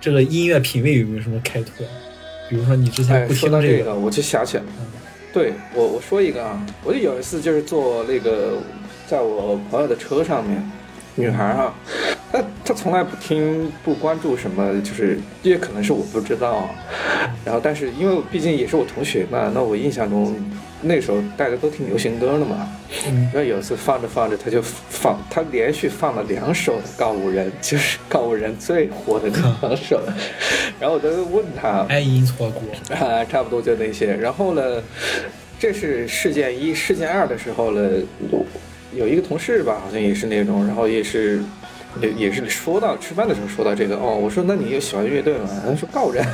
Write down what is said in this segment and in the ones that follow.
这个音乐品味有没有什么开拓？比如说你之前哎，不说到听这这个，我就想起来，对我我说一个啊，我就有一次就是坐那个，在我朋友的车上面，女孩啊，她她从来不听不关注什么，就是也可能是我不知道。啊，然后但是因为毕竟也是我同学嘛，那我印象中那时候大家都听流行歌了嘛，嗯然后有一次放着放着，他就放，他连续放了两首的告五人，就是告五人最火的那两首，然后我就问他，爱因错过，啊，差不多就那些。然后呢，这是事件一，事件二的时候呢，有一个同事吧，好像也是那种，然后也是。也也是说到吃饭的时候说到这个哦，我说那你有喜欢乐队吗？他说告人，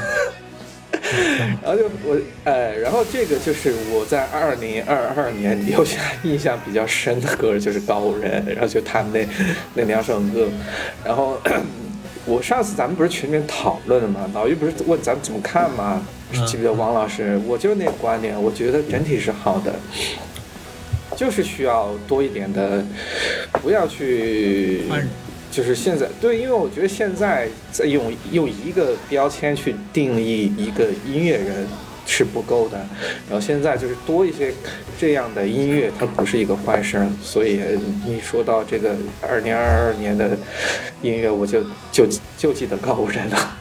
然后就我呃，然后这个就是我在二零二二年留下印象比较深的歌，就是高人，然后就他们那那两首歌，然后我上次咱们不是群里面讨论了嘛？老于不是问咱们怎么看吗？嗯记不记得王老师？我就那个观点，我觉得整体是好的，就是需要多一点的，不要去就是现在对，因为我觉得现在在用用一个标签去定义一个音乐人是不够的，然后现在就是多一些这样的音乐，它不是一个坏事。所以你说到这个二零二二年的音乐，我就就就记得高人了。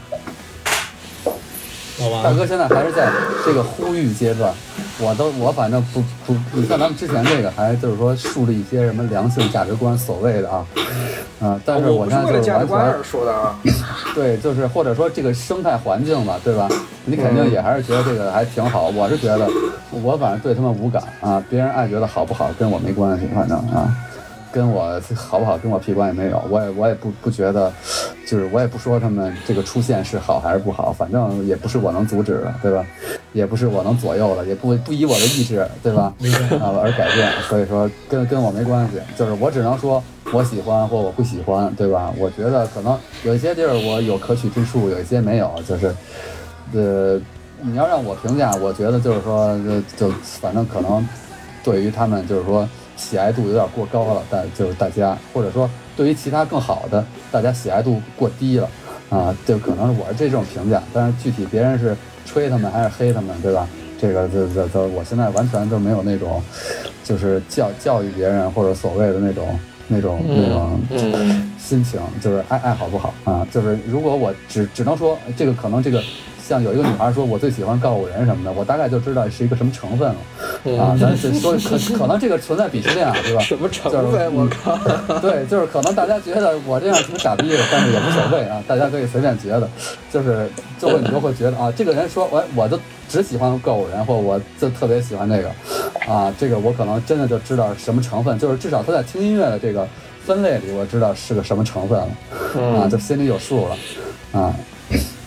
大哥现在还是在这个呼吁阶段，我都我反正不不，你像咱们之前这个还就是说树立一些什么良性价值观，所谓的啊，啊、但是我现在就是完全说的啊，对，就是或者说这个生态环境吧，对吧？你肯定也还是觉得这个还挺好。我是觉得，我反正对他们无感啊，别人爱觉得好不好跟我没关系，反正啊，跟我好不好跟我屁关系没有。我也我也不不觉得，就是我也不说他们这个出现是好还是不好，反正也不是我能阻止的，对吧？也不是我能左右的，也不不以我的意志，对吧？啊而改变，所以说跟跟我没关系，就是我只能说我喜欢或我不喜欢，对吧？我觉得可能有一些地儿我有可取之处，有一些没有，就是，呃，你要让我评价，我觉得就是说，就就反正可能对于他们就是说喜爱度有点过高了，但就是大家或者说对于其他更好的，大家喜爱度过低了，啊，就可能是我是这种评价，但是具体别人是吹他们还是黑他们，对吧？这个这这这，我现在完全都没有那种，就是教教育别人或者所谓的那种那种那种嗯心情，就是爱爱好不好啊？就是如果我只只能说这个可能这个。像有一个女孩说，我最喜欢告五人什么的，我大概就知道是一个什么成分了啊。嗯，咱是说可可能这个存在鄙视链啊，对吧？什么成就是分？我靠！对，就是可能大家觉得我这样挺傻逼的，但是也无所谓啊，大家可以随便觉得，就是就会你就会觉得啊，这个人说我我就只喜欢告五人，或我就特别喜欢这个，啊，这个我可能真的就知道什么成分，就是至少他在听音乐的这个分类里，我知道是个什么成分了，啊，嗯就心里有数了，啊，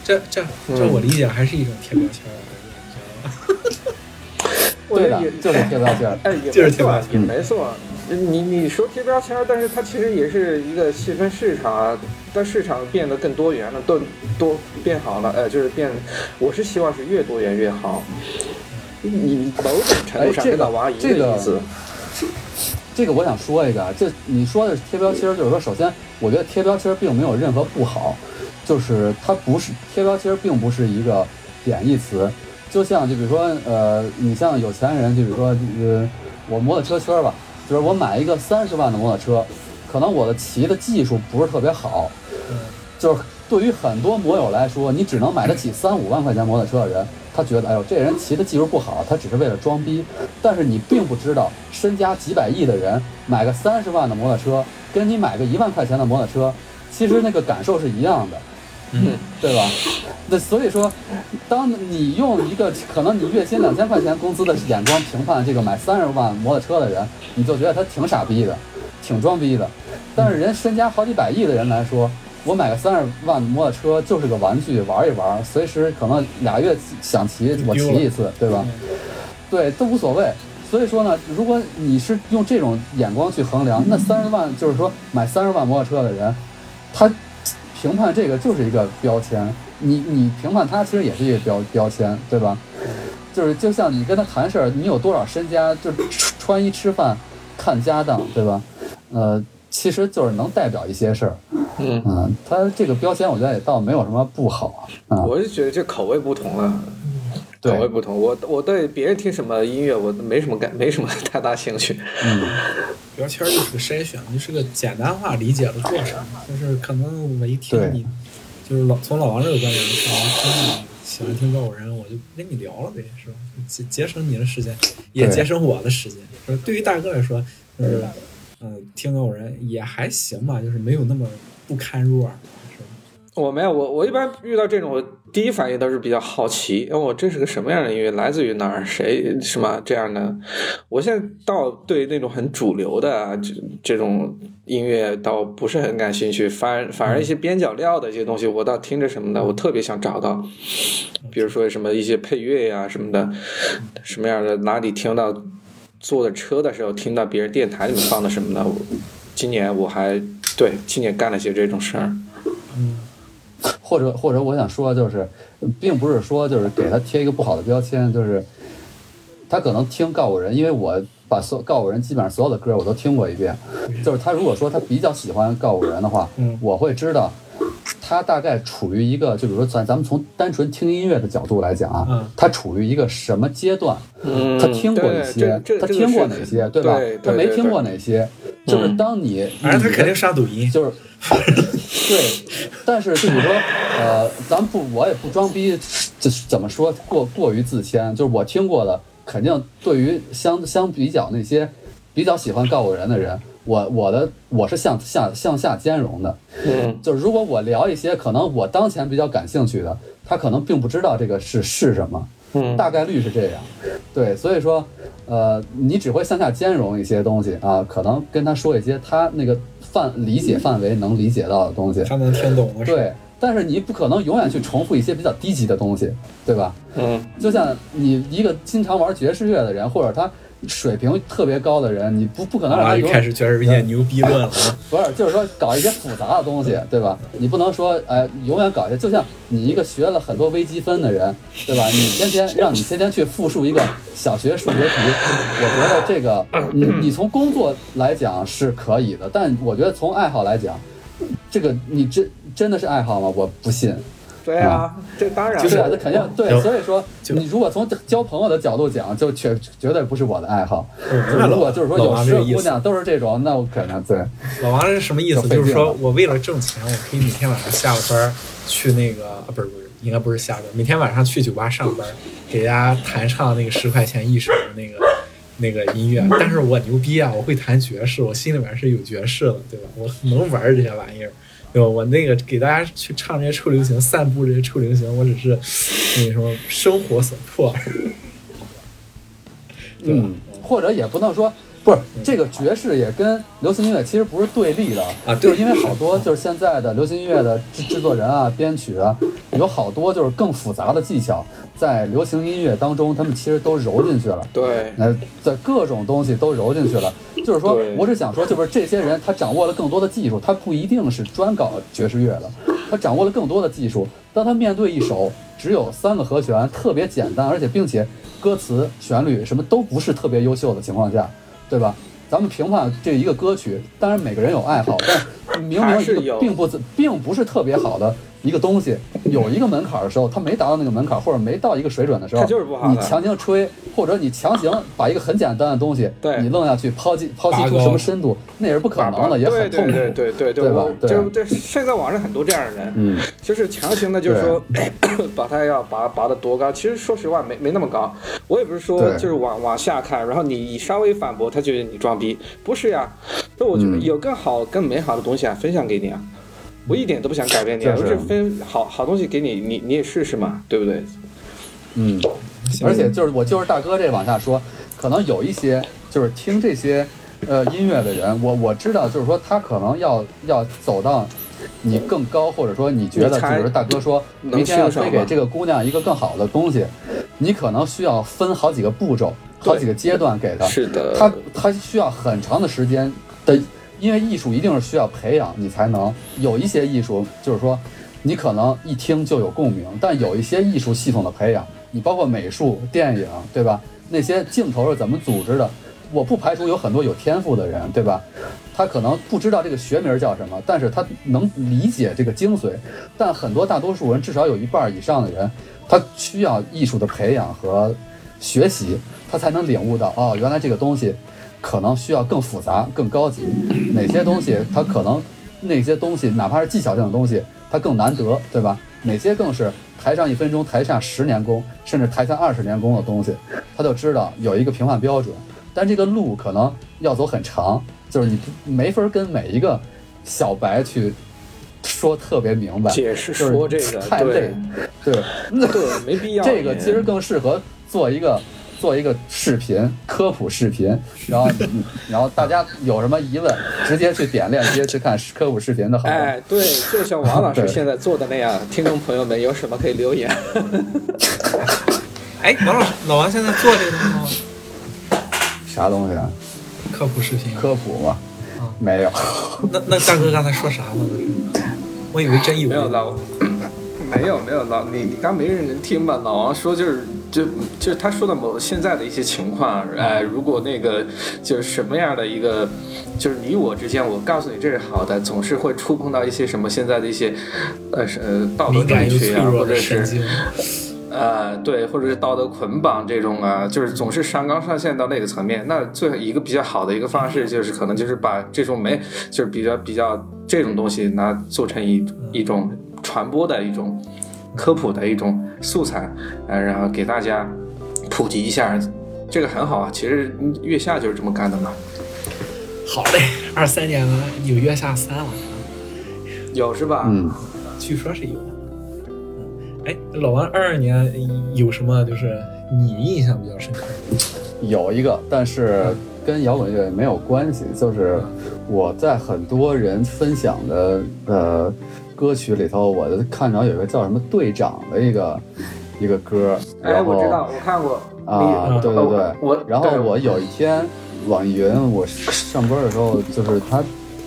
这这这我理解还是一种贴标签儿，你知道吗？对的，就是贴标签儿，哎，也就是没错啊，贴也没错。你你说贴标签儿，但是它其实也是一个细分市场啊，但市场变得更多元了，多多变好了，呃，就是变，我是希望是越多元越好。你你某种程度上哎这个跟老王一这个意思，这个我想说一个啊，这你说的贴标签儿，就是说，首先我觉得贴标签儿并没有任何不好，就是它不是贴标签儿，并不是一个贬义词。就像就比如说，呃，你像有钱人，就比如说，呃，我摩托车圈儿吧，就是我买一个三十万的摩托车，可能我的骑的技术不是特别好，就是对于很多摩友来说，你只能买得起三五万块钱摩托车的人，他觉得，哎呦，这人骑的技术不好，他只是为了装逼。但是你并不知道，身家几百亿的人买个三十万的摩托车，跟你买个一万块钱的摩托车，其实那个感受是一样的。嗯，对吧？那所以说，当你用一个可能你月薪两千块钱工资的眼光评判这个买三十万摩托车的人，你就觉得他挺傻逼的，挺装逼的。但是人身家好几百亿的人来说，我买个三十万摩托车就是个玩具，玩一玩，随时可能俩月想骑我骑一次，对吧？对，都无所谓。所以说呢，如果你是用这种眼光去衡量，那三十万就是说买三十万摩托车的人，他评判这个就是一个标签，你你评判他其实也是一个标标签，对吧？就是就像你跟他谈事儿，你有多少身家，就穿衣吃饭看家当，对吧？呃，其实就是能代表一些事儿。嗯，嗯，它这个标签我觉得也倒没有什么不好啊。我是觉得这口味不同了。对口味不同，我我对别人听什么音乐我没什么感，没什么太大兴趣。嗯，标签儿就是个筛选，就是个简单化理解的过程。就是可能我一听你，就是老从老王这个观点，就是我一听你喜欢听告五人，我就跟你聊了呗，是吧？节节省你的时间，也节省我的时间。说对于大哥来说，就是嗯，听告五人也还行吧，就是没有那么不堪入耳？我没有，我我一般遇到这种，我第一反应都是比较好奇，哦，我这是个什么样的音乐，来自于哪儿，谁什么这样的。我现在倒对那种很主流的这这种音乐倒不是很感兴趣，反反而一些边角料的一些东西，我倒听着什么的，我特别想找到，比如说什么一些配乐呀、什么的，什么样的哪里听到，坐的车的时候听到别人电台里面放的什么的，今年我还对今年干了些这种事儿。嗯，或者或者我想说就是，并不是说就是给他贴一个不好的标签，就是他可能听告五人，因为我把所告五人基本上所有的歌我都听过一遍，就是他如果说他比较喜欢告五人的话，嗯我会知道。他大概处于一个，就比如说咱咱们从单纯听音乐的角度来讲啊，嗯他处于一个什么阶段？嗯，他听过一些，他听过哪些，对吧？对他没听过哪些？就是当你，反正他肯定刷抖音，就是，对，但是就比如说，呃，咱不，我也不装逼，就是怎么说过过于自谦，就是我听过的，肯定对于相相比较那些比较喜欢告五人的人，我我的我是向下向下兼容的，嗯。就是如果我聊一些可能我当前比较感兴趣的，他可能并不知道这个是是什么，嗯，大概率是这样，对，所以说，呃，你只会向下兼容一些东西啊，可能跟他说一些他那个范理解范围能理解到的东西，他能听懂的对，但是你不可能永远去重复一些比较低级的东西，对吧？嗯。就像你一个经常玩爵士乐的人，或者他水平特别高的人，你不不可能让啊，他永远又开始全是一些牛逼论。不是，就是说搞一些复杂的东西，对吧？你不能说，哎，永远搞一些，就像你一个学了很多微积分的人，对吧？你天天让你天天去复述一个小学数学题，我觉得这个，你你从工作来讲是可以的，但我觉得从爱好来讲，这个你真真的是爱好吗？我不信。对啊，这当然对啊，了这肯定对，所以说你如果从交朋友的角度讲，就绝绝对不是我的爱好。那如果就是说有十个姑娘都是这种，那我可能对。老王是什么意思？就是说我为了挣钱，我可以每天晚上下了班儿去那个啊，不是不是，应该不是下班，每天晚上去酒吧上班，给大家弹唱那个十块钱一首的那个那个音乐。但是我牛逼啊，我会弹爵士，我心里面是有爵士的，对吧？我能玩这些玩意儿。对吧？我那个给大家去唱这些臭流行，散布这些臭流行，我只是那个什么生活所迫。对吧嗯，或者也不能说，不是这个爵士也跟流行音乐其实不是对立的啊就是因为好多就是现在的流行音乐的制制作人啊、编曲啊，有好多就是更复杂的技巧，在流行音乐当中，他们其实都揉进去了。对，呃，在各种东西都揉进去了。就是说，我是想说，就是这些人他掌握了更多的技术，他不一定是专搞爵士乐的，他掌握了更多的技术。当他面对一首只有三个和弦，特别简单，而且并且歌词、旋律什么都不是特别优秀的情况下，对吧？咱们评判这一个歌曲，当然每个人有爱好，但明明是有个并不并不是特别好的一个东西，有一个门槛的时候，它没达到那个门槛，或者没到一个水准的时候，它就是不好你强行吹，或者你强行把一个很简单的东西，对。你弄下去抛弃抛弃出什么深度，那也是不可能的，也对很痛苦。对对对对对吧我对。就对，现在网上很多这样的人，嗯，就是强行的，就是说 把它要拔拔得多高，其实说实话没没那么高。我也不是说就是往往下看，然后你稍微反驳，他觉得你装逼，不是呀。那我觉得嗯。有更好、更美好的东西啊，分享给你啊。我一点都不想改变你我是分好好东西给你，你你也试试嘛，对不对？嗯，而且就是我就是大哥这往下说，可能有一些就是听这些呃音乐的人，我我知道就是说他可能要要走到你更高，或者说你觉得就是大哥说明天要推给这个姑娘一个更好的东西，你可能需要分好几个步骤、好几个阶段给他。是的，他他需要很长的时间的，因为艺术一定是需要培养你才能有一些艺术，就是说你可能一听就有共鸣，但有一些艺术系统的培养，你包括美术、电影，对吧？那些镜头是怎么组织的，我不排除有很多有天赋的人，对吧？他可能不知道这个学名叫什么，但是他能理解这个精髓。但很多大多数人，至少有一半以上的人，他需要艺术的培养和学习，他才能领悟到哦，原来这个东西可能需要更复杂、更高级。哪些东西它可能那些东西，哪怕是技巧性的东西，它更难得，对吧？哪些更是台上一分钟，台下十年功，甚至台下二十年功的东西，他就知道有一个评判标准。但这个路可能要走很长，就是你没法跟每一个小白去说特别明白，解释说这个太累对，对，对，没必要。这个其实更适合做一个做一个视频科普视频，然后然后大家有什么疑问，直接去点链接去看科普视频的好。哎，对，就像王老师现在做的那样，听众朋友们有什么可以留言。哎，王老师，老王现在做这个东西吗？啥东西啊？科普视频。科普吗啊？没有。那那大哥刚才说啥了？我以为真有。没有老，没有没有老，你你刚没认真听吧？老王说就是就就是他说的某现在的一些情况，哎，如果那个就是什么样的一个，就是你我之间，我告诉你这是好的，总是会触碰到一些什么现在的一些呃是呃道德敏感又正确啊，或者是。呃，对，或者是道德捆绑这种啊，就是总是上纲上线到那个层面。那最一个比较好的一个方式，就是可能就是把这种没，就是比较比较这种东西拿做成一一种传播的一种科普的一种素材，呃，然后给大家普及一下，这个很好啊。其实月下就是这么干的嘛，好嘞，二三年了，有月下三了，有是吧？嗯，据说是有的。嗯哎，老王二二年有什么就是你印象比较深刻的？有一个，但是跟摇滚乐没有关系，就是我在很多人分享的呃歌曲里头，我看着有一个叫什么队长的一个一个歌，哎，我知道，我看过啊，对对对，我然后我有一天网易云我上班的时候，就是它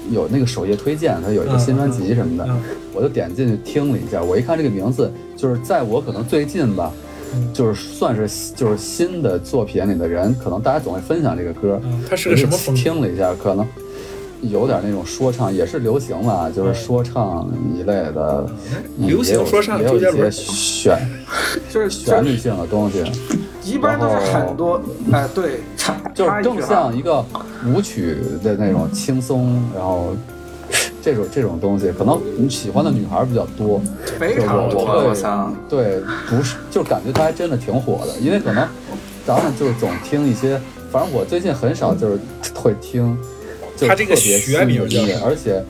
有那个首页推荐，它有一个新专辑什么的，嗯我就点进去听了一下。我一看这个名字，就是在我可能最近吧，嗯就是算是就是新的作品里的人，可能大家总会分享这个歌。嗯，它是个什么风？听了一下，可能有点那种说唱，也是流行吧，就是说唱一类的。嗯流行说唱也有也有一周杰伦些旋 就是旋律性的东西。一般都是很多，哎，对，插就是更像一个舞曲的那种轻松，然后这种这种东西，可能你喜欢的女孩比较多。非常多！对，不是，就感觉它还真的挺火的，因为可能咱们就总听一些，反正我最近很少就是会听，就它这个特别学名而且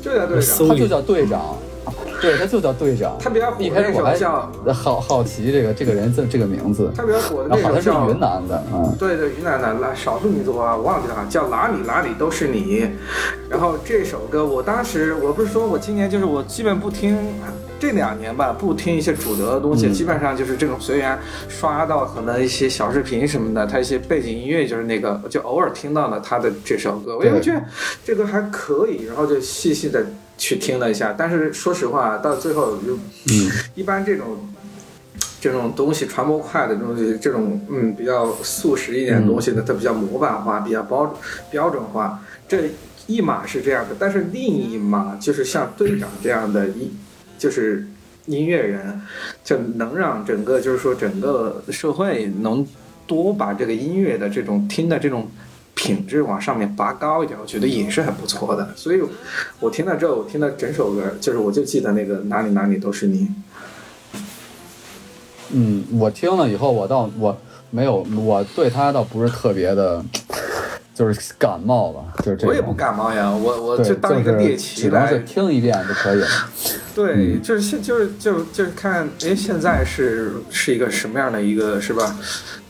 就叫队长，他就叫队长，对，他就叫队长。他比较火的那一开始我还首叫，好好奇这个这个人这这个名字，他比较火的然后好那首是云南的，嗯。对对，云南的那少数民族啊，我忘记了啊，叫哪里哪里都是你。然后这首歌，我当时我不是说我今年就是我基本不听，这两年吧不听一些主流的东西，嗯基本上就是这种随缘刷到可能一些小视频什么的，他一些背景音乐就是那个，就偶尔听到了他的这首歌，我对也觉得这歌还可以，然后就细细的去听了一下，但是说实话，到最后就嗯，一般这种这种东西传播快的东西，这种嗯比较速食一点的东西呢，它比较模板化，比较标标准化。这一码是这样的，但是另一码就是像队长这样的一就是音乐人，就能让整个就是说整个社会能多把这个音乐的这种听的这种。品质往上面拔高一点，我觉得也是很不错的。所以，我听了之后，我听了整首歌，就是我就记得那个哪里哪里都是你。嗯，我听了以后，我倒我没有，我对他倒不是特别的，就是感冒吧，就是这种。我也不感冒呀，我我，就当一个猎是奇只能是来。听一遍就可以了。对，嗯就是现就是就就是看，哎，现在是是一个什么样的一个是吧？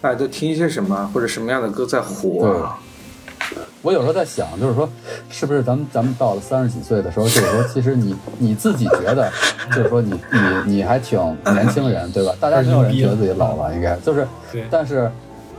大家都听一些什么，或者什么样的歌在火啊？我有时候在想，就是说，是不是咱们咱们到了三十几岁的时候，就是说，其实你你自己觉得，就是说你你你还挺年轻人，对吧？大家没有人觉得自己老了，应该就是，但是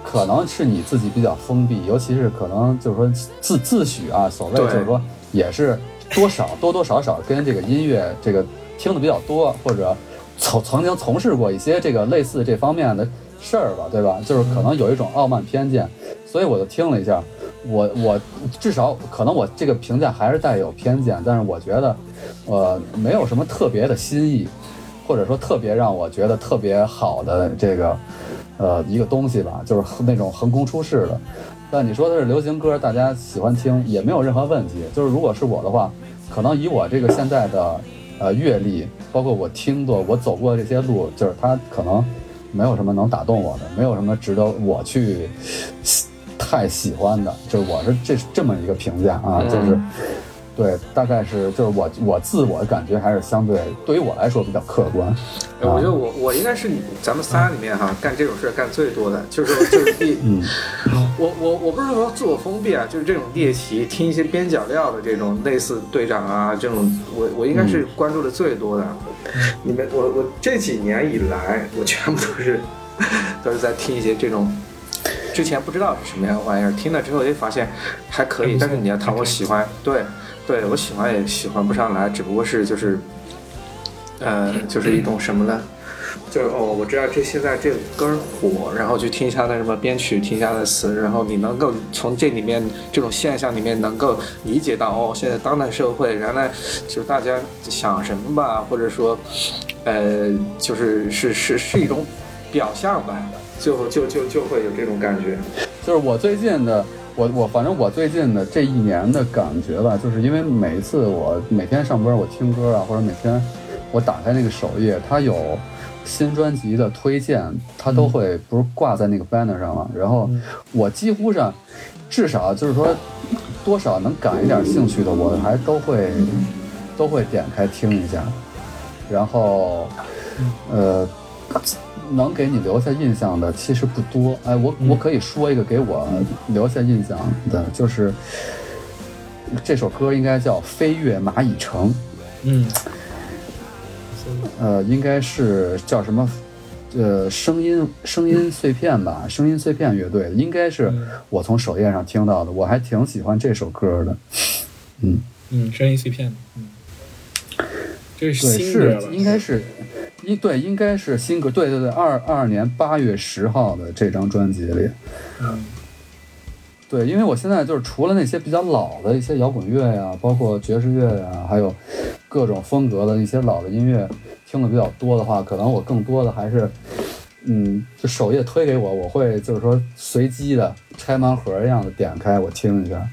可能是你自己比较封闭，尤其是可能就是说自自诩啊，所谓就是说也是多少多多少少跟这个音乐这个听的比较多，或者曾曾经从事过一些这个类似这方面的事儿吧，对吧？就是可能有一种傲慢偏见，所以我就听了一下，我我至少可能我这个评价还是带有偏见，但是我觉得，呃，没有什么特别的新意，或者说特别让我觉得特别好的这个，呃，一个东西吧，就是那种横空出世的。但你说的是流行歌，大家喜欢听也没有任何问题。就是如果是我的话，可能以我这个现在的呃阅历，包括我听过、我走过的这些路，就是它可能没有什么能打动我的，没有什么值得我去太喜欢的。就是我是这这么一个评价啊，就是对，大概是就是我我自我感觉还是相对对于我来说比较客观。呃我觉得我我应该是咱们仨里面哈干这种事儿干最多的，就是说就是 猎，嗯我我我不是说自我封闭啊，就是这种猎奇，听一些边角料的这种类似队长啊这种，我我应该是关注的最多的。你们我我这几年以来，我全部都是都是在听一些这种。之前不知道是什么样的玩意儿，听了之后就发现还可以，但是你要谈我喜欢，对，对我喜欢也喜欢不上来，只不过是就是，呃，就是一种什么呢？就是哦，我知道这现在这个歌火，然后去听一下那什么编曲，听一下那词，然后你能够从这里面这种现象里面能够理解到哦，现在当代社会原来就是大家想什么吧，或者说，呃，就是是是是一种表象吧，就就就就会有这种感觉。就是我最近的，我我反正我最近的这一年的感觉吧，就是因为每一次我每天上班我听歌啊，或者每天我打开那个首页，它有新专辑的推荐，它都会不是挂在那个 banner 上嘛，然后我几乎上至少就是说多少能感一点兴趣的，我还都会都会点开听一下，然后呃。能给你留下印象的其实不多，哎，我我可以说一个给我留下印象的，就是这首歌应该叫《飞越蚂蚁城》，嗯，呃，应该是叫什么？呃，声音声音碎片吧，声音碎片乐队，应该是我从首页上听到的，我还挺喜欢这首歌的，嗯，嗯，声音碎片，嗯，这是对，新歌应该是，应对应该是新歌，对对对，二二年八月十号的这张专辑里，嗯。对，因为我现在就是除了那些比较老的一些摇滚乐呀，包括爵士乐呀，还有各种风格的一些老的音乐听的比较多的话，可能我更多的还是，嗯，就首页推给我，我会就是说随机的拆盲盒一样的点开我听一下，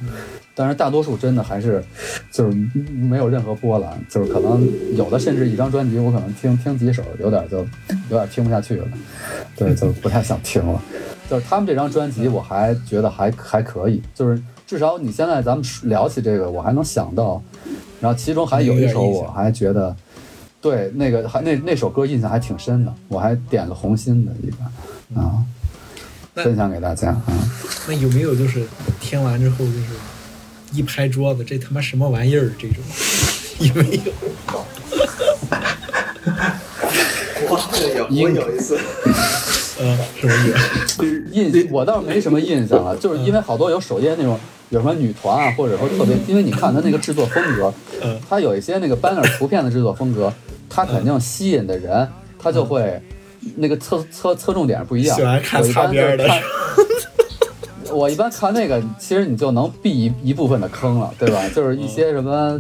但是大多数真的还是就是没有任何波澜，就是可能有的甚至一张专辑我可能听听几首，有点就有点听不下去了，对，就不太想听了。就是他们这张专辑，我还觉得还还可以，就是至少你现在咱们聊起这个，我还能想到，然后其中还有一首我还觉得，对那个还那那首歌印象还挺深的，我还点了红心的一个啊，那分享给大家啊。那有没有就是听完之后就是一拍桌子，这他妈什么玩意儿？这种 有没有？我有我有一次，呃，什么意思？印我倒是没什么印象了，就是因为好多有首页那种有什么女团啊，或者说特别，因为你看它那个制作风格，嗯它有一些那个 banner 图片的制作风格，它肯定吸引的人，他就会那个侧侧侧重点不一样。喜欢看擦边的我一般看那个，其实你就能避一一部分的坑了，对吧？就是一些什么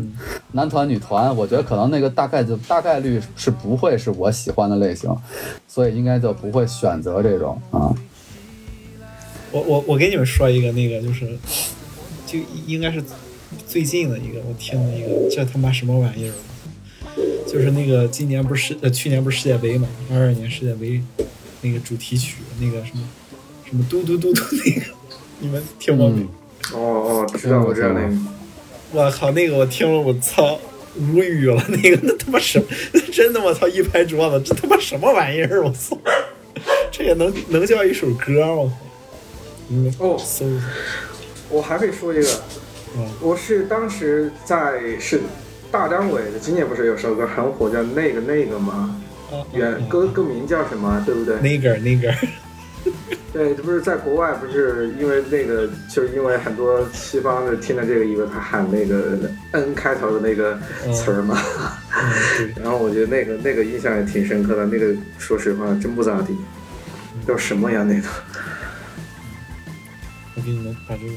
男团、女团，我觉得可能那个大概就大概率是不会是我喜欢的类型，所以应该就不会选择这种啊。我我我给你们说一个那个就是，就应该是最近的一个，我听了一个，这他妈什么玩意儿？就是那个今年不是世呃去年不是世界杯嘛，二二年世界杯那个主题曲那个什么什么嘟嘟嘟嘟 那个，你们听过没？嗯哦哦，知道我知道那个，我靠，那个我听了我操无语了，那个那他妈什么？真的我操一拍桌子，这他妈什么玩意儿？我操，这也能能叫一首歌？我操！嗯哦搜一下我还会说一个，啊我是当时在是大张伟的，今年不是有首歌很火，叫那个那个吗？啊！原歌歌名叫什么？对不对？那个那个，对，这不是在国外，不是因为那个，就是因为很多西方的听了这个，以为他喊那个 N 开头的那个词儿嘛。嗯，对，然后我觉得那个那个印象也挺深刻的，那个说实话真不咋地，叫什么呀那个？我给你们把这个，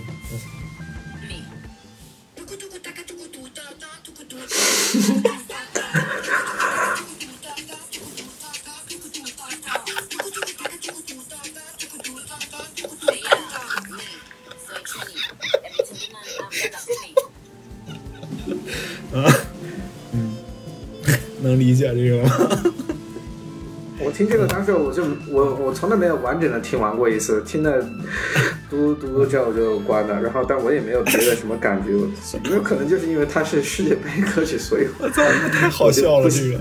能理解这个吗？我听这个当时我就我我从来没有完整的听完过一次，听的嘟嘟嘟之后就关了，然后但我也没有别的什么感觉，有可能就是因为它是世界杯歌曲，所以我 操，太好笑了这个。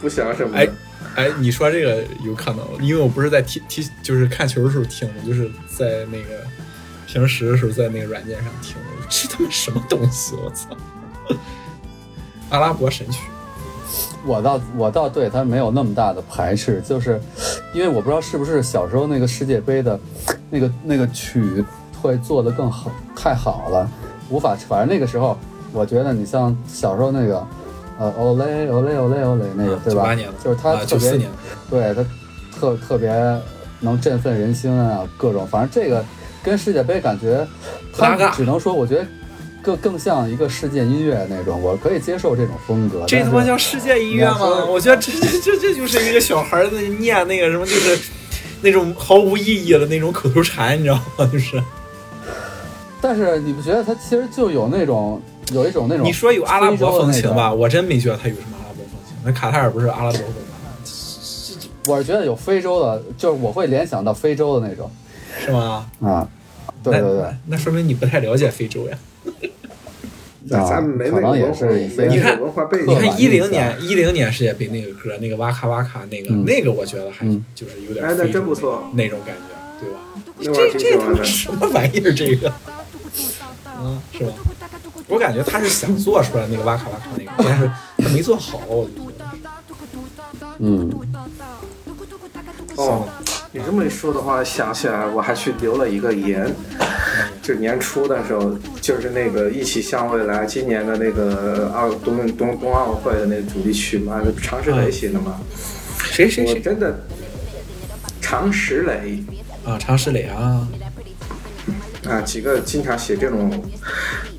不想什么。哎哎，你说这个有可能，因为我不是在踢踢，就是看球的时候听的，就是在那个平时的时候在那个软件上听的。这他妈什么东西？我操！阿拉伯神曲。我倒我倒对他没有那么大的排斥，就是因为我不知道是不是小时候那个世界杯的，那个那个曲会做得更好，太好了，无法。反正那个时候，我觉得你像小时候那个，呃，Olay Olay Olay Olay 那个，对吧？就是他特别，年对他特特别能振奋人心啊，各种。反正这个跟世界杯感觉，他只能说，我觉得。更更像一个世界音乐那种，我可以接受这种风格。这他妈叫世界音乐吗？我觉得这这这这就是一个小孩在念那个什么，就是那种毫无意义的那种口头禅，你知道吗？就是。但是你不觉得他其实就有那种有一种那种？你说有阿拉伯风情吧？我真没觉得他有什么阿拉伯风情。那卡塔尔不是阿拉伯风吗？我是觉得有非洲的，就是我会联想到非洲的那种。是吗？啊，对对对，那说明你不太了解非洲呀。咱没那个文化，你看，你看一零年一零年世界杯那个歌，那个哇咔哇咔那个那个，我觉得还就是有点，哎，那真不错，那种感觉，对吧？这这他妈什么玩意儿？这个，嗯，是吧？我感觉他是想做出来那个哇咔哇咔那个，但是他没做好，我觉得。嗯。哦，你这么一说的话，想起来我还去留了一个言。就年初的时候，就是那个一起向未来今年的那个奥冬冬冬奥会的那个主题曲嘛，常石磊写的嘛。谁谁谁？真的，常石磊啊，常石磊啊。啊，几个经常写这种，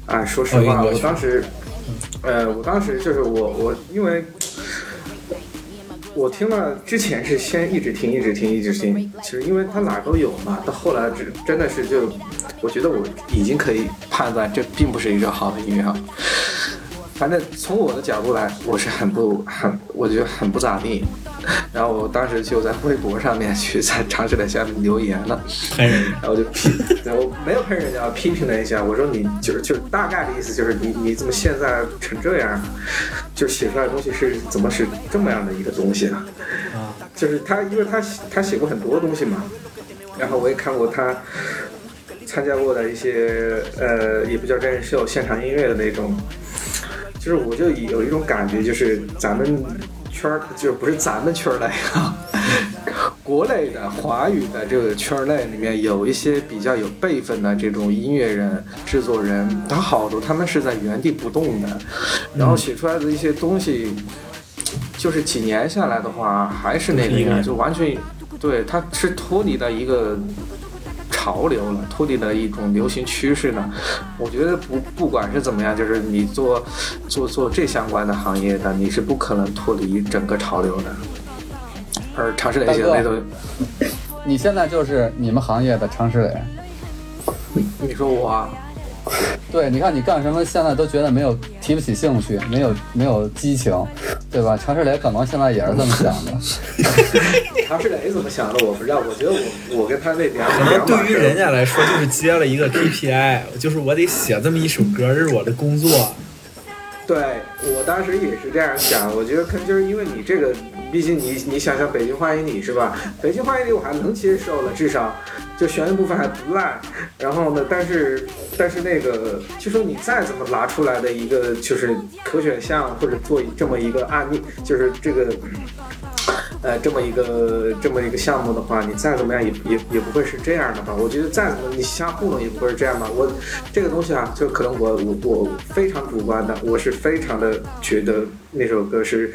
啊，说实话，我当时，呃，我当时就是我我因为。我听了之前是先一直听，一直听，一直听。其实因为它哪都有嘛，到后来只真的是就，我觉得我已经可以判断这并不是一个好的音乐。反正从我的角度来，我是很不很，我觉得很不咋地。然后我当时就在微博上面去在尝试在下面留言了，然后就批，我没有喷人家，批评了一下。我说你就是就是大概的意思就是你你怎么现在成这样，就写出来的东西是怎么是这么样的一个东西啊？啊，就是他，因为他他写过很多东西嘛，然后我也看过他参加过的一些呃，也不叫真人秀，现场音乐的那种。就是我就有一种感觉，就是咱们圈儿，就不是咱们圈儿内啊，国内的华语的这个圈儿内里面有一些比较有辈分的这种音乐人、制作人，他好多他们是在原地不动的，然后写出来的一些东西，就是几年下来的话，还是那个样，就完全对，他是脱离的一个。潮流了，脱离了一种流行趋势呢。我觉得不不管是怎么样，就是你做做做这相关的行业的，你是不可能脱离整个潮流的。而常石磊现在都，你现在就是你们行业的常石磊。你说我？对，你看你干什么，现在都觉得没有提不起兴趣，没有没有激情，对吧？常石磊可能现在也是这么想的。常石磊怎么想的？我不知道。我觉得我我跟他那两可能对于人家来说就是接了一个 KPI，就是我得写这么一首歌，这是我的工作。对我当时也是这样想，我觉得可能就是因为你这个，毕竟你你想想《北京欢迎你》是吧？《北京欢迎你》我还能接受了，至少。就旋律部分还不赖，然后呢，但是但是那个，就说你再怎么拿出来的一个就是可选项，或者做这么一个案例，就是这个呃，这么一个这么一个项目的话，你再怎么样也也也不会是这样的吧？我觉得再怎么你瞎糊弄也不会是这样吧？我这个东西啊，就可能我我我非常主观的，我是非常的觉得那首歌是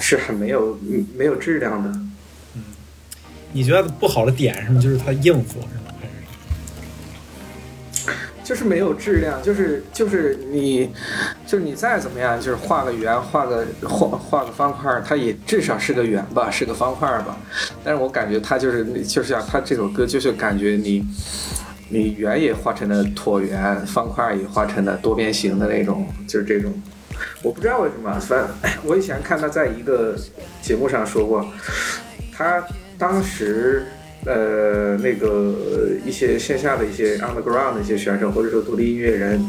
是很没有嗯没有质量的。你觉得不好的点是什么？就是他应付是吗？还是就是没有质量，就是就是你，就是你再怎么样，就是画个圆，画个画画个方块，它也至少是个圆吧，是个方块吧。但是我感觉它就是就是像它这首歌，就是感觉你你圆也画成了椭圆，方块也画成了多边形的那种，就是这种。我不知道为什么，反正我以前看他在一个节目上说过，他当时呃那个一些线下的一些 underground 的一些选手或者说独立音乐人，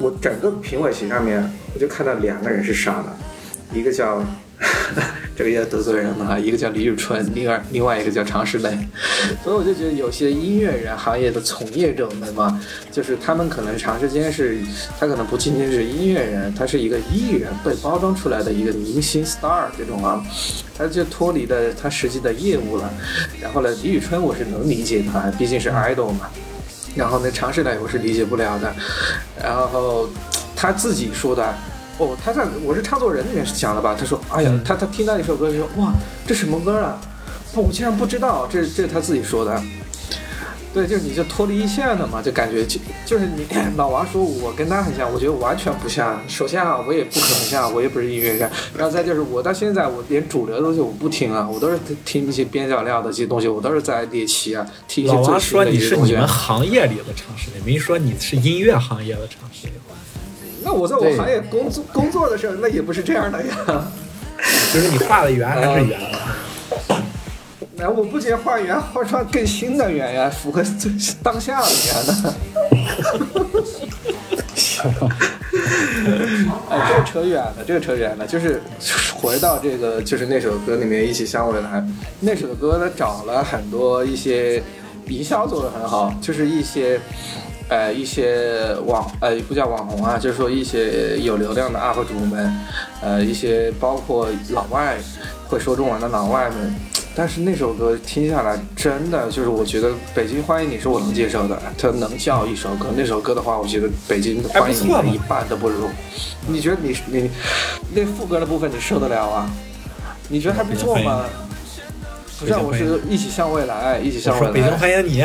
我整个评委席上面我就看到两个人是傻的，一个叫这个要得罪人了哈，一个叫李宇春，另外另外一个叫常石磊，所以我就觉得有些音乐人行业的从业者们嘛，就是他们可能长时间是，他可能不仅仅是音乐人，他是一个艺人被包装出来的一个明星 star 这种啊，他就脱离了他实际的业务了。然后呢，李宇春我是能理解他，毕竟是 idol 嘛。然后呢，常石磊我是理解不了的。然后他自己说的。哦，他在我是唱作人里面是讲的吧？他说：“哎呀，他他听到一首歌就说哇，这什么歌啊？不，我竟然不知道，这这是他自己说的。对，就是你就脱离一线的嘛，就感觉就就是你老王说我跟他很像，我觉得完全不像。首先啊，我也不可能像，我也不是音乐人。然后再就是我到现在我连主流的东西我不听啊，我都是听一些边角料的这些东西，我都是在猎奇啊，听一些老王最新说你是。你们行业里的常识类，没说你是音乐行业的常识类。那我在我行业工作工作的时候，那也不是这样的呀。就是你画的圆还是圆了。那我不仅画圆，画出更新的圆呀，符合最当下的圆呢。哎，这个扯远了，这个扯远了，就是回到这个，就是那首歌里面《一起向未来》，那首歌它找了很多一些营销做的很好，就是一些。呃，一些网呃不叫网红啊，就是说一些有流量的 UP 主们，呃，一些包括老外会说中文的老外们，但是那首歌听下来，真的就是我觉得《北京欢迎你》是我能接受的，它能叫一首歌。那首歌的话，我觉得《北京欢迎你一半都不如。你觉得你你那副歌的部分你受得了啊？你觉得还不错吗？不是啊，我是一起向未来，一起向未来。北京欢迎你，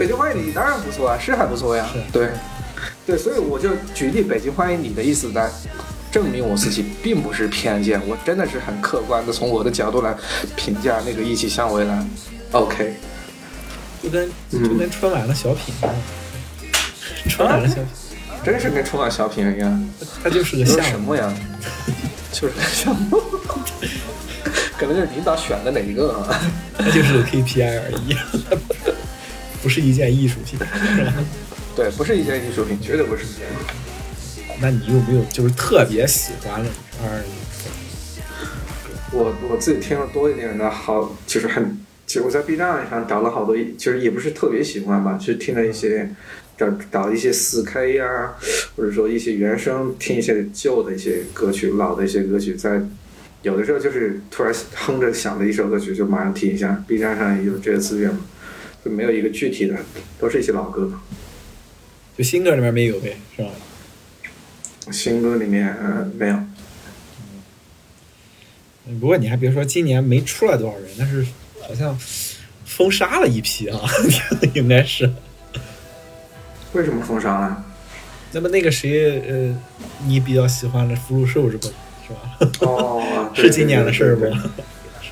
北京欢迎你当然不错啊，是还不错呀。对，对，所以我就举例北京欢迎你的意思来证明我自己并不是偏见，我真的是很客观的从我的角度来评价那个一起向未来。OK，就跟嗯就跟春晚的小品一样，春晚的小品，真是跟春晚小品一样，它就是个项目什么。呀？就是个项目，可能就是领导选的哪一个就是个 KPI 而已，不是一件艺术品，是吧？对，不是一件艺术品，绝对不是。那你有没有就是特别喜欢的我我自己听的多一点的好，就是很，其实我在 B 站上找了好多，就是也不是特别喜欢吧，就听了一些，找找一些四 K 呀、或者说一些原声，听一些旧的一些歌曲，老的一些歌曲，在有的时候就是突然哼着想的一首歌曲，就马上听一下。B 站上有这个资源嘛，就没有一个具体的，都是一些老歌。就新歌里面没有呗，是吧？新歌里面、呃、没有，不过你还别说，今年没出来多少人，但是好像封杀了一批啊，应该是。为什么封杀了？那么那个谁，呃，你比较喜欢的福禄寿是不？是吧？哦，对 是今年的事儿不对对？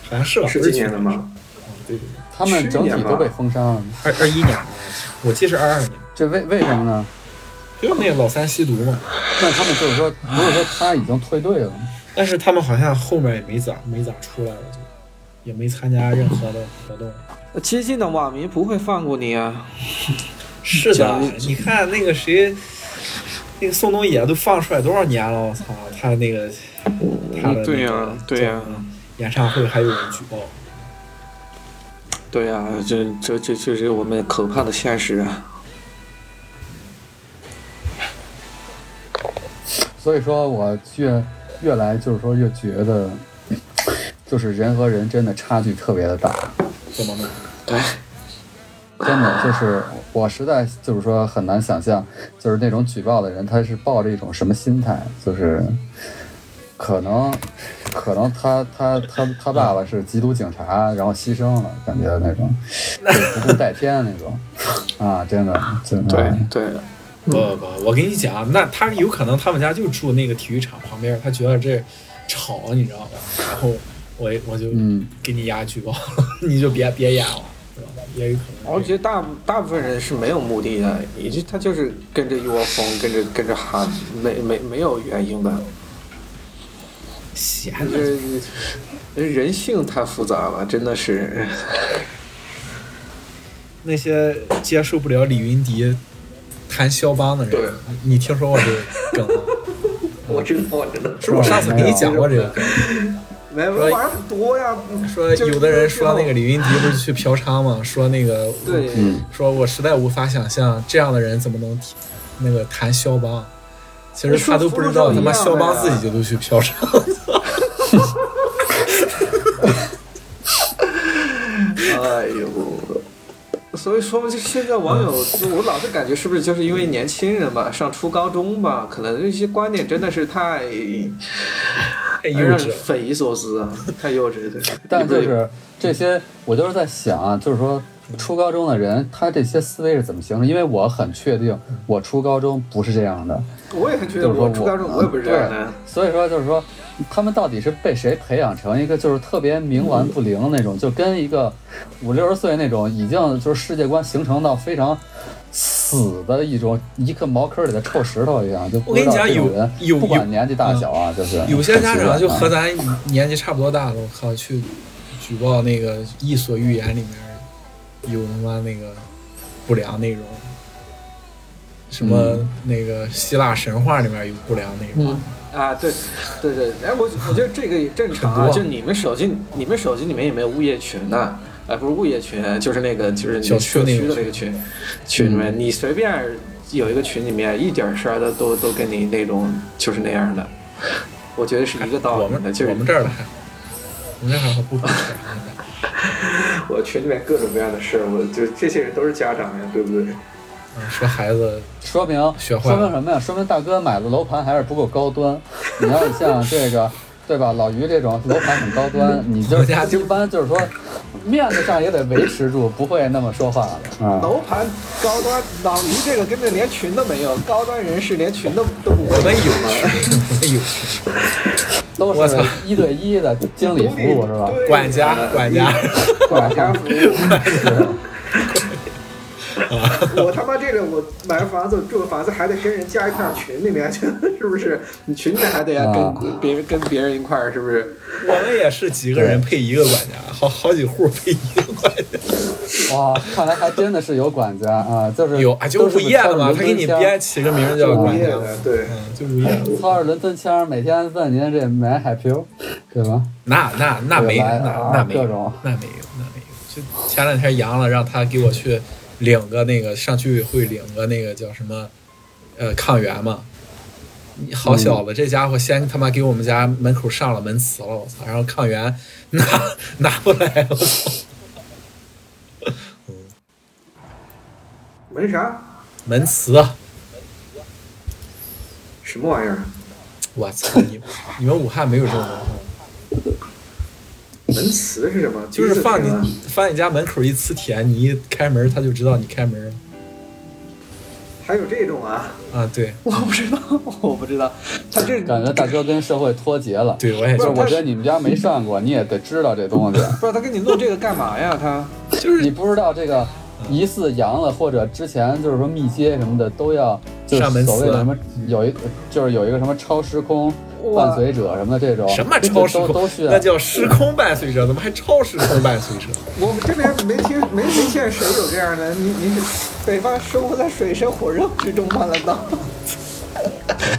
好像是吧？是今年的吗？去啊，对对对，他们整体都被封杀了，二二一年的，我记得是二二年，这为为什么呢？就是那个老三吸毒嘛。那他们就是说，不是说他已经退队了吗？但是他们好像后面也没咋没咋出来了，就也没参加任何的活动。激进的网民不会放过你啊！是的，你看那个谁，那个宋冬野都放出来多少年了？我操，他那个他的、那个、对呀对呀演唱会还有人举报。对呀、这这这这是我们可怕的现实啊！所以说我越越来就是说越觉得，就是人和人真的差距特别的大。怎么呢？真的就是我实在就是说很难想象，就是那种举报的人他是抱着一种什么心态，就是可能可能他他他他爸爸是缉毒警察，然后牺牲了，感觉那种 就不共戴天那种啊，真的真的对对，不不不，我跟你讲，那他有可能他们家就住那个体育场旁边，他觉得这吵，你知道吧？然后我我就嗯给你压举报了，你就别别演了，知道吧？也有可能。我觉得大大部分人是没有目的的，也就他就是跟着一窝蜂，跟着跟着喊，没没没有原因的。闲这的，人性太复杂了，真的是。那些接受不了李云迪谈肖邦的人，你你听说过这个梗吗？我知道，我知道，是不是我上次给你讲过这个梗？没有玩多呀。说有的人说那个李云迪不是去嫖娼吗？说那个对，嗯说我实在无法想象这样的人怎么能那个谈肖邦。其实他都不知道，他妈肖邦自己就都去嫖娼。哎呦，所以说就现在网友，就我老是感觉是不是就是因为年轻人吧，上初高中吧，可能这些观点真的是太匪夷所思啊，太幼稚了。但就是这些，我就是在想啊，就是说初高中的人，他这些思维是怎么形成？因为我很确定，我初高中不是这样的，我也很确定，我初高中我也不是这样的。所以说就是说，他们到底是被谁培养成一个就是特别冥顽不灵那种，就跟一个五六十岁那种已经就是世界观形成到非常死的一种一个茅坑里的臭石头一样，就我跟你讲有人有不管年纪大小啊，就是有些家长就和咱年纪差不多大的，我靠，去举报那个《伊索寓言》里面有他妈那个不良内容，什么嗯。那个希腊神话里面有不良内容，啊，对，对对，哎，我我觉得这个也正常啊，就你们手机，你们手机里面有没有物业群呢？哎，不是物业群，就是那个就是你小社区的那个群，群里面你随便有一个群里面一点事儿的都都跟你那种就是那样的，我觉得是一个道我们理的，就是我们这儿的我们这儿还不会这样。我群里面各种各样的事儿，我就这些人都是家长呀，对不对？嗯，说孩子说明学坏说明什么呀？说明大哥买的楼盘还是不够高端。你要像这个，对吧？老于这种楼盘很高端，你就一般就是说，面子上也得维持住，不会那么说话的啊。楼盘高端，老于这个根本连群都没有，高端人士连群都都不 我们有群，群，我们有群，都是一对一的经理服务是吧？管家管家，管家服务。是 我他妈这个，我买个房子住个房子还得跟人加一块儿群里面去，是不是？你群里面还得要啊跟别人跟别人一块儿，是不是？我们也是几个人配一个管家，好好几户配一个管家。哇，看来还真的是有管家啊，就是有啊，就物业的嘛，他给你轮编起个名儿叫管家，的，对。嗯，就物业的。操着伦敦腔，每天问您这买海漂，对吧？那那那没，那来啊那没有，那没有，那没有。就前两天阳了，让他给我去领个那个上居委会领个那个叫什么，呃，抗原嘛。你好小子，这家伙先他妈给我们家门口上了门磁了，我操！然后抗原拿 拿不来，我操！门啥？门磁，什么玩意儿？我操！你 你们武汉没有这种文化？门磁是什么？就是放你放你家门口一磁铁，你一开门他就知道你开门还有这种啊？啊！对我不知道，我不知道。他这感觉大哥跟社会脱节了。对，我也就是觉得我觉得你们家没上过，你也得知道这东西。不知道他给你弄这个干嘛呀？他就是你不知道这个疑似阳了，或者之前就是说密接什么的，都要就是上门所谓的什么有一就是有一个什么超时空伴随者什么的这种什么超时空都需要那叫时空伴随者，怎么还超时空伴随者？我们这边没听没没见谁有这样的。你你是北方生活在水深火热之中吗？难道？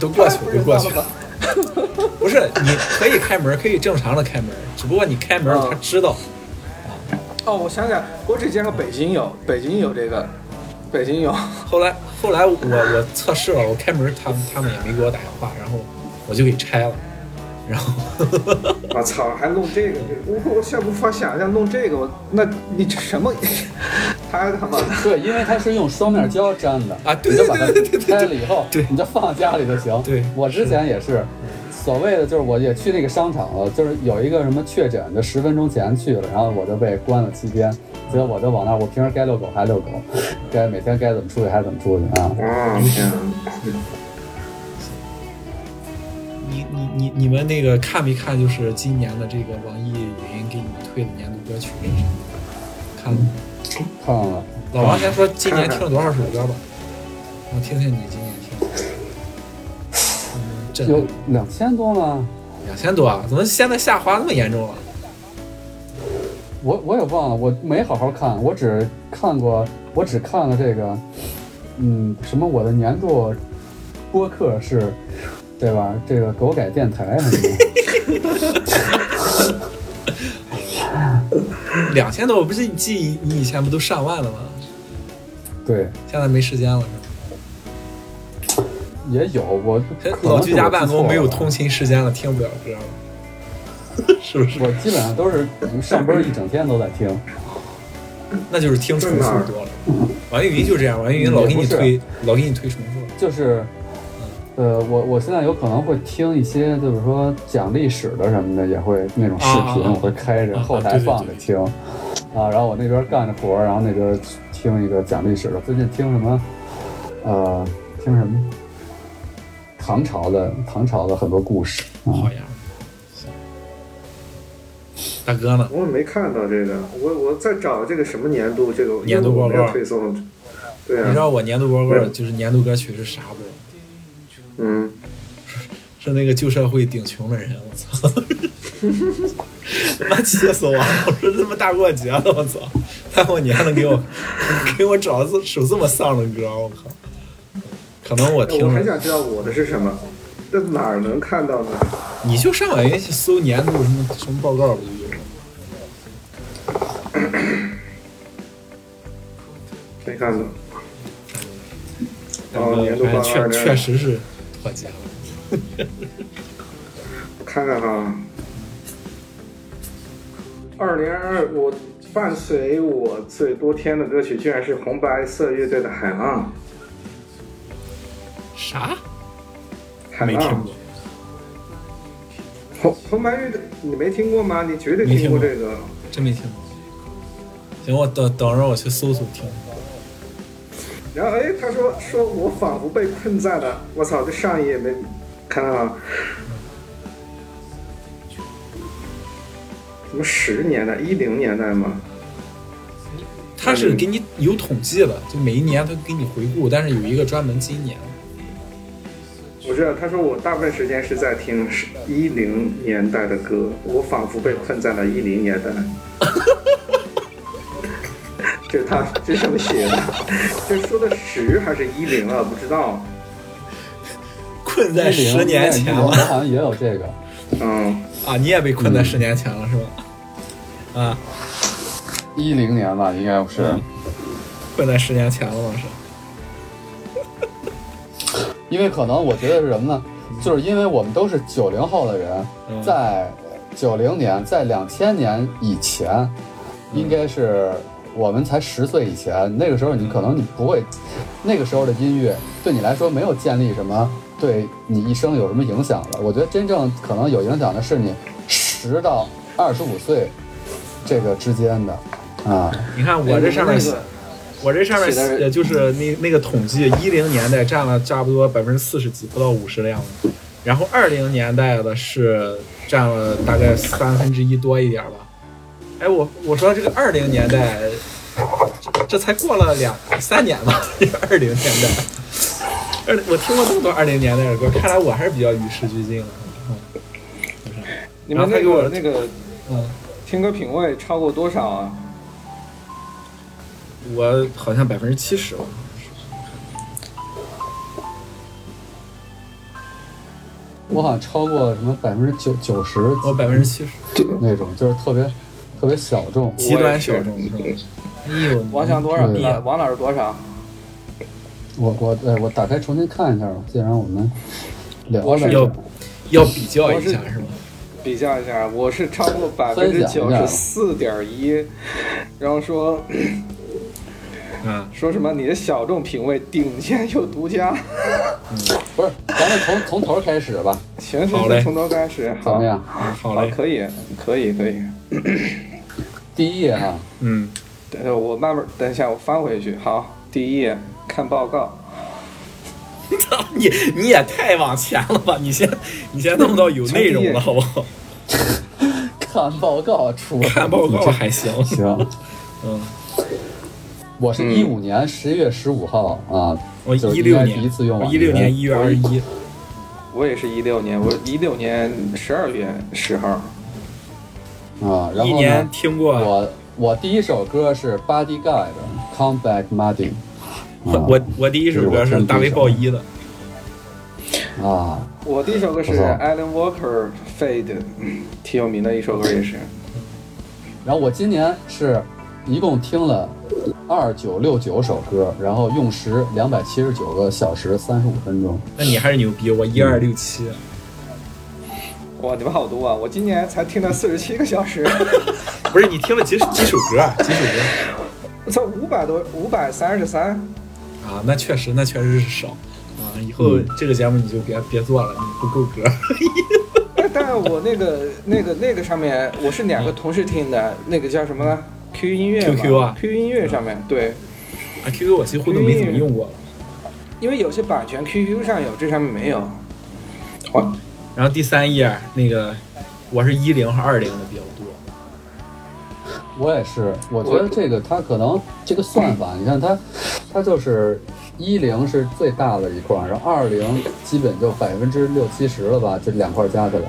都过去了，都过去了了。不是，你可以开门，可以正常的开门，只不过你开门嗯他知道。哦，我想想，我只见过北京有，北京有这个，北京有。后来后来我我测试了，我开门他们他们也没给我打电话，然后我就给拆了，然后我操，还弄这个，我我现在无法想象弄这个，我那你这什么？太他妈的！对，因为它是用双面胶粘的啊对你就把它对对对对对开了以后，对你就放家里就行。对我之前也是，所谓的就是我也去那个商场了，就是有一个什么确诊，的十分钟前去了，然后我就被关了七天，所以我就往那儿，我平时该遛狗还遛狗，该每天该怎么出去还怎么出去啊。你你你你们那个看没看？就是今年的这个网易云给你们推的年度歌曲是什么？看了吗？看了，老王先说今年听了多少首歌吧，我听听你今年听这有两千多吗？两千多啊？怎么现在下滑那么严重了？我我也忘了，我没好好看，我只看过，我只看了这个，嗯，什么我的年度播客是，对吧？这个狗改电台什么的，两千多，我不是记你以前不都上万了吗？对，现在没时间了是吧？也有我老居家办公没有通勤时间了，听不了歌了，是不是？我基本上都是上班一整天都在听，那就是听重复多了。网易云就这样，网易云老给你推，老给你推重复。就是，呃，我我现在有可能会听一些，就是说讲历史的什么的，也会那种视频，我会开着啊后台放着听，啊，然后我那边干着活，然后那边听一个讲历史的。最近听什么？呃，听什么？唐朝的唐朝的很多故事啊，好呀！大哥呢？我没看到这个，我我在找这个什么年度这个年度报告。对啊，你知道我年度报告就是年度歌曲是啥不？嗯，是那个旧社会顶穷的人，我操！妈气死我了！我说这么大过节了，我操！大过年的给我 给我找这首这么丧的歌，我靠！可能我听了，我很想知道我的是什么，在哪儿能看到呢？你就上网云去搜年度什么什么报告不就有了？没看到。哦年度报告确确实是脱节了。看看哈，二零二二，我伴随我最多天的歌曲居然是红白色乐队的《海浪啥？》。没听过。红红白乐队，你没听过吗？你绝对没听过这个。真没听过。行，我等等着我去搜搜听。然后哎，他说说我仿佛被困在了，我操，这上一页没看到吗？什么十年代、一零年代吗？他是给你有统计的，就每一年他给你回顾，但是有一个专门今年。我知道，他说我大部分时间是在听一零年代的歌，我仿佛被困在了一零年代。这是他这是这么写的，这说的十还是一零啊？不知道。困在十年前我了好像也有这个，嗯，啊！你也被困在十年前了是吧？啊，一零年吧，应该是。嗯困在十年前了吗？是。因为可能我觉得是什么呢？就是因为我们都是九零后的人，嗯在九零年，在两千年以前，应该是我们才十岁以前。那个时候你可能你不会，那个时候的音乐对你来说没有建立什么对你一生有什么影响的。我觉得真正可能有影响的是你十到二十五岁这个之间的啊。你看我这上面写那个，我这上面写的就是那那个统计，一零年代占了差不多百分之四十几，不到五十的样子。然后二零年代的是占了大概三分之一多一点吧。哎，我我说这个二零年代，这这才过了两三年吧，二零年代。二我听过这么多二零年代的歌，看来我还是比较与时俱进的。嗯，你们我个那个嗯，听歌品味超过多少啊？我好像百分之七十吧。我好像超过什么百分之九九十我百分之七十，那种，就是特别特别小众。极端小众是吧？哎呦，王强多少？对王王老师多少？我我呃我打开重新看一下吧，既然我们聊我是了要要比较一下是吗？比较一下，我是超过百分之九十四点一，然后说，嗯，说什么你的小众品味顶尖又独家，嗯 不是，咱们从从头开始吧，行行好嘞行，从头开始，好怎么，样？好，好嘞，可以，可以，可以。第一页哈，嗯，等下我慢慢，等一下我翻回去。好，第一页看报告。操你你也太往前了吧？你先 你先弄到有内容了好不好？看报告出来，看报告还行，行。嗯，我是一五年十一月十五号啊，我一六年第一次用一六年一月二十一，我也是一六年，我一六年十二月十号。啊，然后一年呢，听过，我我第一首歌是 Body Guy 的 Come Back Muddy，我我我第一首歌是大卫鲍伊的，啊，我第一首歌是 Alan Walker Fade，嗯挺有名的一首歌也是。然后我今年是一共听了二九六九首歌，然后用时两百七十九个小时三十五分钟。那你还是牛逼，我一二六七，哇，你们好多啊！我今年才听了四十七个小时，不是你听了几几首歌啊？几首歌？我操，五百多，五百三十三。啊，那确实，那确实是少啊！以后这个节目你就别别做了，你不够格。但但我那个那个那个上面，我是两个同事听的，那个叫什么呢？QQ 音乐 QQ 啊，QQ 音乐上面对，啊，QQ 我几乎都没怎么用过了。因为有些版权 QQ 上有，这上面没有。好，然后第三页那个，我是一零和二零的比较多。我也是，我觉得这个它可能这个算法，你看它，它就是一零是最大的一块儿，然后二零基本就百分之六七十了吧，这两块加起来，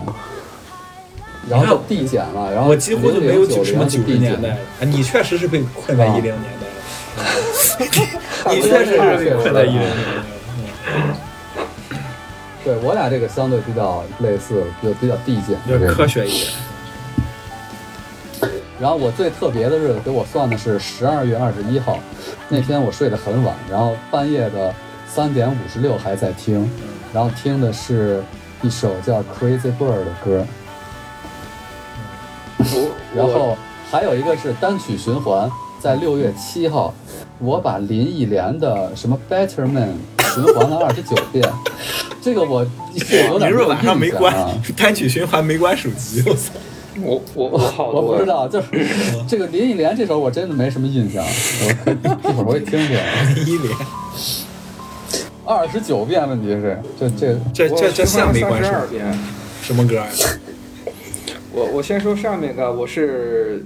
然后就递减了，然后我几乎就没有九什么九十90年代！你确实是被困在啊一零年代了，你确实是被困在一零年代了。对我俩这个相对比较类似，就比较递减就是科学一点。然后我最特别的日子给我算的是十二月二十一号，那天我睡得很晚，然后半夜的三点五十六还在听，然后听的是一首叫《Crazy Bird》的歌，我然后还有一个是单曲循环，在六月七号，我把林忆莲的什么《Better Man 》循环了二十九遍，这个我这有点是不是晚上没关啊？单曲循环没关手机？我操！我我我好多，我不知道，就是 这个林忆莲这首我真的没什么印象，我一会儿我也听听。林忆莲，二十九遍，问题是这这我这这这像没关三十二手机？遍。什么歌呀？我我先说上面的，我是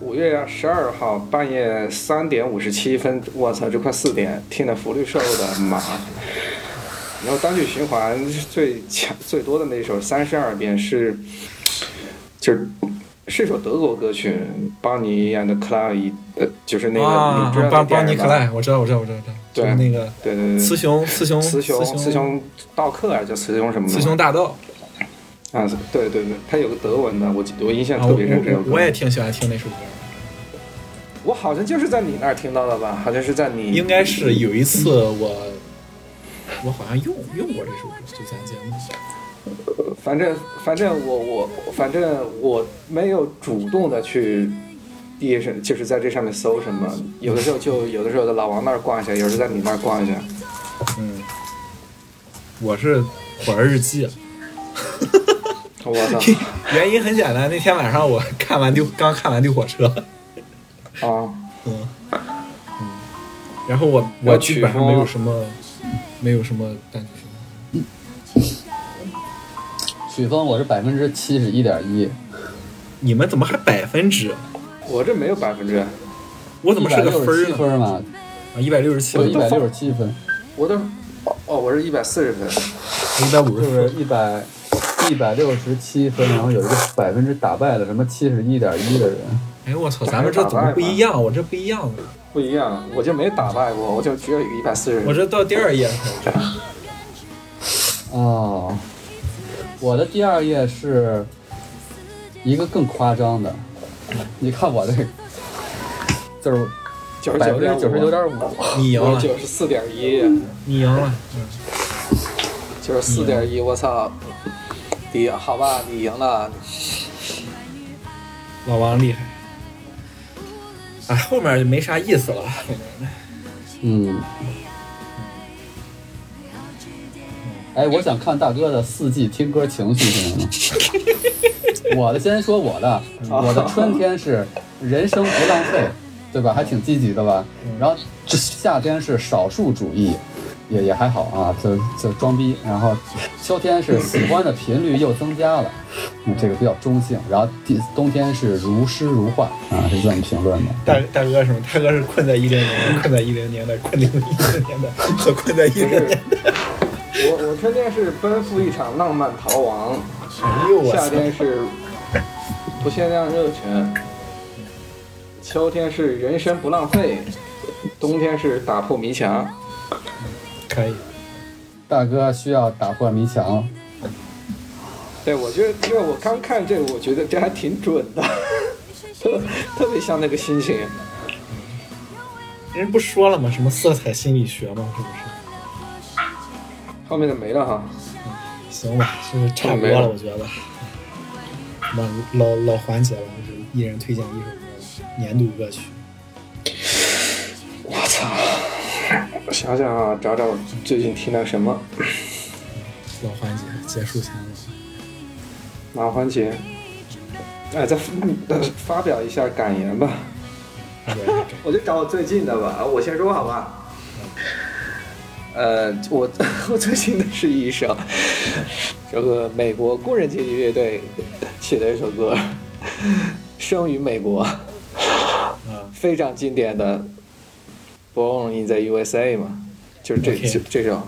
五月十二号半夜三点五十七分，我操，这快四点听的福利寿的马，然后单曲循环最强最多的那首三十二遍是，就是是一首德国歌曲，邦尼 and Clyde，呃，就是那个、邦？邦尼克莱，我知道，我知道，我知道，对那个对对对，雌雄，雌雄，雌雄雄，雌雄道克啊叫雌雄什么的？雌雄大盗啊，对对对，它有个德文的，我我印象啊！特别深这首歌。我我也挺喜欢听那首歌，我好像就是在你那儿听到的吧？好像是在你应该是有一次我我好像用用过这首歌，就咱节目。反正反正我我反正我没有主动的去，也是就是在这上面搜什么，有的时候就有的时候在老王那儿逛一下，有时候在你那儿逛一下。嗯，我是火儿日记，我操 原因很简单，那天晚上我看完丢刚看完丢火车，啊！嗯嗯，然后我我基本上没有什么没有什么单曲循环。曲风我是百分之七十一点一，你们怎么还百分之？我这没有百分之，我怎么是个分儿分嘛？啊，一百六十七，分一百六十七分，我都哦哦，我是一百四十分。一百五就十是一百一百六十七分，然后有一个百分之打败了什么七十一点一的人，哎呦我操，咱们这怎么不一样？我这不一样的，不一样，我就没打败过，我就只有一个一百四十。我这到第二页。才 有哦，我的第二页是一个更夸张的，你看我这个，就是九十百分之九点九十九点五，你赢了，九十四点一，你赢了，嗯九十四点一，我操！你好吧，你赢了。老王厉害。哎，后面就没啥意思了。嗯。哎，我想看大哥的四季听歌情绪是什么？我的先说我的，我的春天是人生不浪费，对吧？还挺积极的吧？然后这夏天是少数主义，也也还好啊，就就装逼。然后秋天是喜欢的频率又增加了，嗯，这个比较中性。然后第冬天是如诗如画啊，是这么评论的。大大哥什么？大哥是困在一零年，困在一零年的，困在一零年的和困在一零年的。我我春天是奔赴一场浪漫逃亡！夏天是不限量热情，秋天是人生不浪费，冬天是打破迷墙。可以，大哥需要打破迷墙。对，我觉得，因为我刚看这个，我觉得这还挺准的，特特别像那个心情。人不说了吗？什么色彩心理学吗？是不是？后面的没了哈。行吧，就是差不多了，我觉得。老老老环节了，就是一人推荐一首歌，年度歌曲。我操！我想想啊，找找最近听了什么。老环节结束前了。老环节。哎，再呃发表一下感言吧。我就找我最近的吧，我先说好吧。呃，我 我最近的是一首这个美国工人阶级乐队写的一首歌，《生于美国》，非常经典的《Born in the USA》嘛，就是这这这种。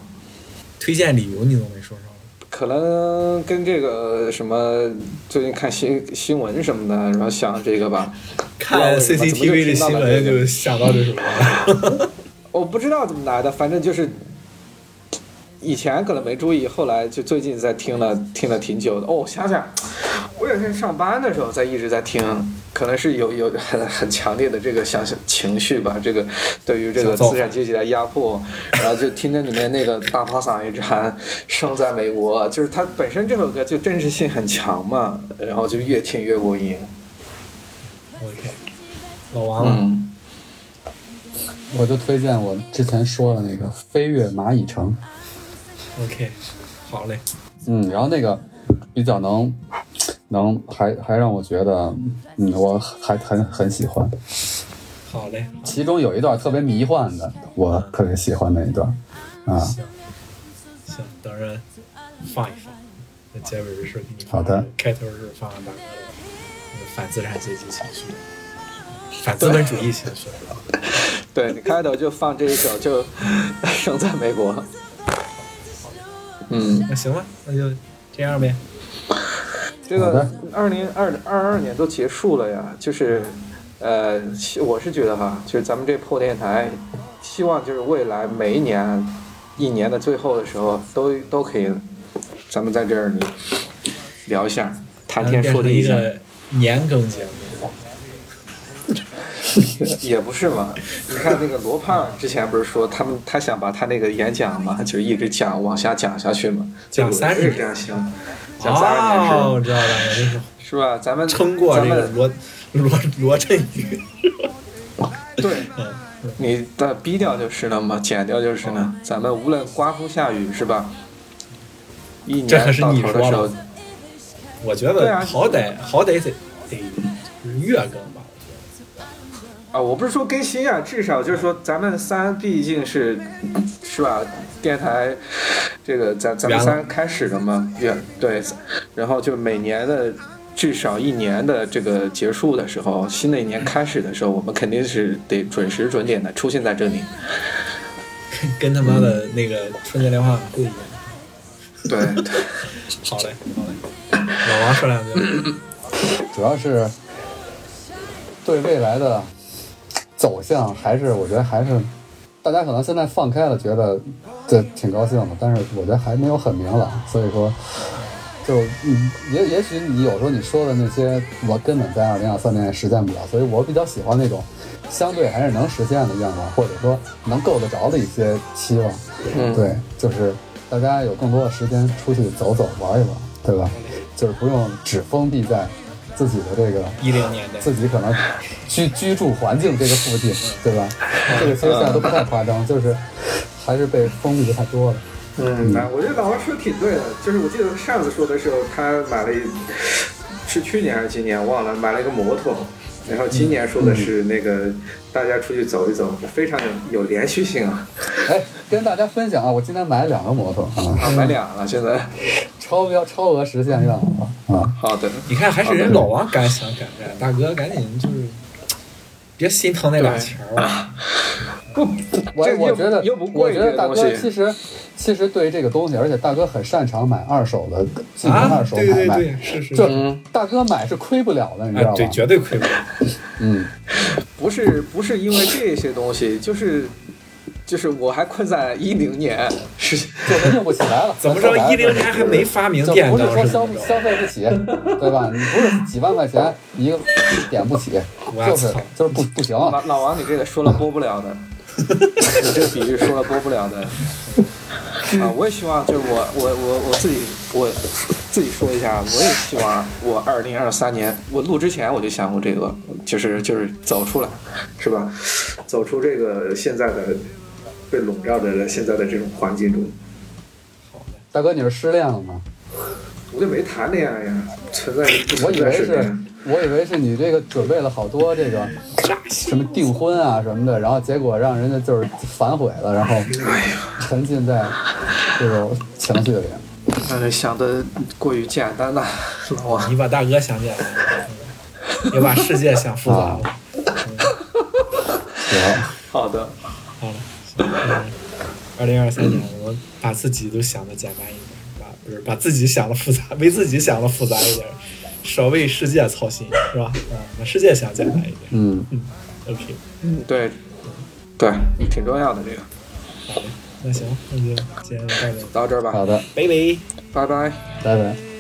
推荐理由你都没说上。可能跟这个什么最近看新新闻什么的，然后想这个吧。看 CCTV 的新闻就想到这首歌。我不知道怎么来的，反正就是。以前可能没注意，后来就最近在听了，听了挺久的。哦，想想，上班的时候在一直在听，可能是有有很很强烈的这个想情绪吧，这个对于这个资产阶级的压迫，然后就听着里面那个大花嗓一直喊“生在美国”，就是它本身这首歌就真实性很强嘛，然后就越听越过瘾。OK，老王了，我就推荐我之前说的那个《飞跃蚂蚁城》。OK，好嘞。嗯，然后那个比较能能还还让我觉得，嗯，我还很很喜欢。好嘞。其中有一段特别迷幻的，我特别喜欢那一段。啊。行。行，等着放一放。那结尾是给你。好的。开头是放大哥的那个反资产阶级情绪，反资本主义情绪。对你开头就放这一首，就生在美国。嗯，那行吧，那就这样呗。这个二零二二二年都结束了呀，就是，呃，我是觉得哈，就是咱们这破电台，希望就是未来每一年，一年的最后的时候，都都可以，咱们在这儿聊一下，谈天说地一下。年更节目。也不是嘛，你看那个罗胖之前不是说他们他想把他那个演讲嘛，就一直讲往下讲下去嘛，讲三十年行，讲三十年是，我知道了，是是吧？咱们撑过这个罗罗罗振宇，对，你的逼掉就是了嘛，剪掉就是了。咱们无论刮风下雨是吧？一年到头的时候，我觉得好歹好歹得得月更。啊，我不是说更新啊，至少就是说咱们三毕竟是，是吧？电台这个咱咱们三开始的嘛，对对，然后就每年的至少一年的这个结束的时候，新的一年开始的时候，我们肯定是得准时准点的出现在这里，跟他妈的那个春节联欢晚会一样。对对，好嘞好嘞，老王说两句，主要是对未来的。走向还是我觉得还是，大家可能现在放开了，觉得这挺高兴的，但是我觉得还没有很明朗，所以说，就嗯，也也许你有时候你说的那些，我根本在二零二三年也实现不了，所以我比较喜欢那种相对还是能实现的愿望，或者说能够得着的一些期望。嗯，对，就是大家有更多的时间出去走走玩一玩，对吧？就是不用只封闭在自己的这个一零年的，自己可能居居住环境这个附近，对吧？这个其实现在都不太夸张，就是还是被封闭的太多了。嗯，那我觉得老王说的挺对的，就是我记得上次说的时候，他买了一，是去年还是今年忘了，买了一个摩托。然后今年说的是那个大家出去走一走，非常有有连续性啊！哎，跟大家分享啊，我今天买了两个摩托啊，啊，买俩了，现在超标超额实现愿望了啊！好的，你看还是人老王敢想敢干，大哥赶紧就是别心疼那俩钱儿了。不，我我觉得，我觉得大哥其实其实对于这个东西，而且大哥很擅长买二手的，进行啊二，手对买卖。对对，是是这是，嗯大哥买是亏不了的，你知道啊，吧？对，绝对亏不了。嗯，不是不是因为这些东西，就是就是我还困在一零年，是 就是用不起来了。怎么着？一零年还没发明就电脑不是说消？消费不起，对吧？你不是几万块钱一个点不起，我就是操就是不不行。老老王，你这个说了播不了的，你这个比喻说了播不了的。啊，我也希望就是我我我我自己我自己说一下，我也希望我二零二三年我录之前我就想过这个，就是就是走出来，是吧？走出这个现在的被笼罩在了现在的这种环境中。大哥，你是失恋了吗？我就没谈恋爱呀，存在不存我以为是我以为是你这个准备了好多这个什么订婚啊什么的，然后结果让人家就是反悔了，然后沉浸在这种情绪里。呃，想的过于简单了，老王。你把大哥想简单了，也把世界想复杂了。行，好的，二零二三年我们把自己都想的简单一点，把不是把自己想的复杂，为自己想的复杂一点，少为世界操心，是吧？嗯，把世界想简单一点。嗯嗯，OK，嗯，对，对，挺重要的这个。好的，那行，那就今天就到这，到这儿吧，好的，拜拜。拜拜。拜拜。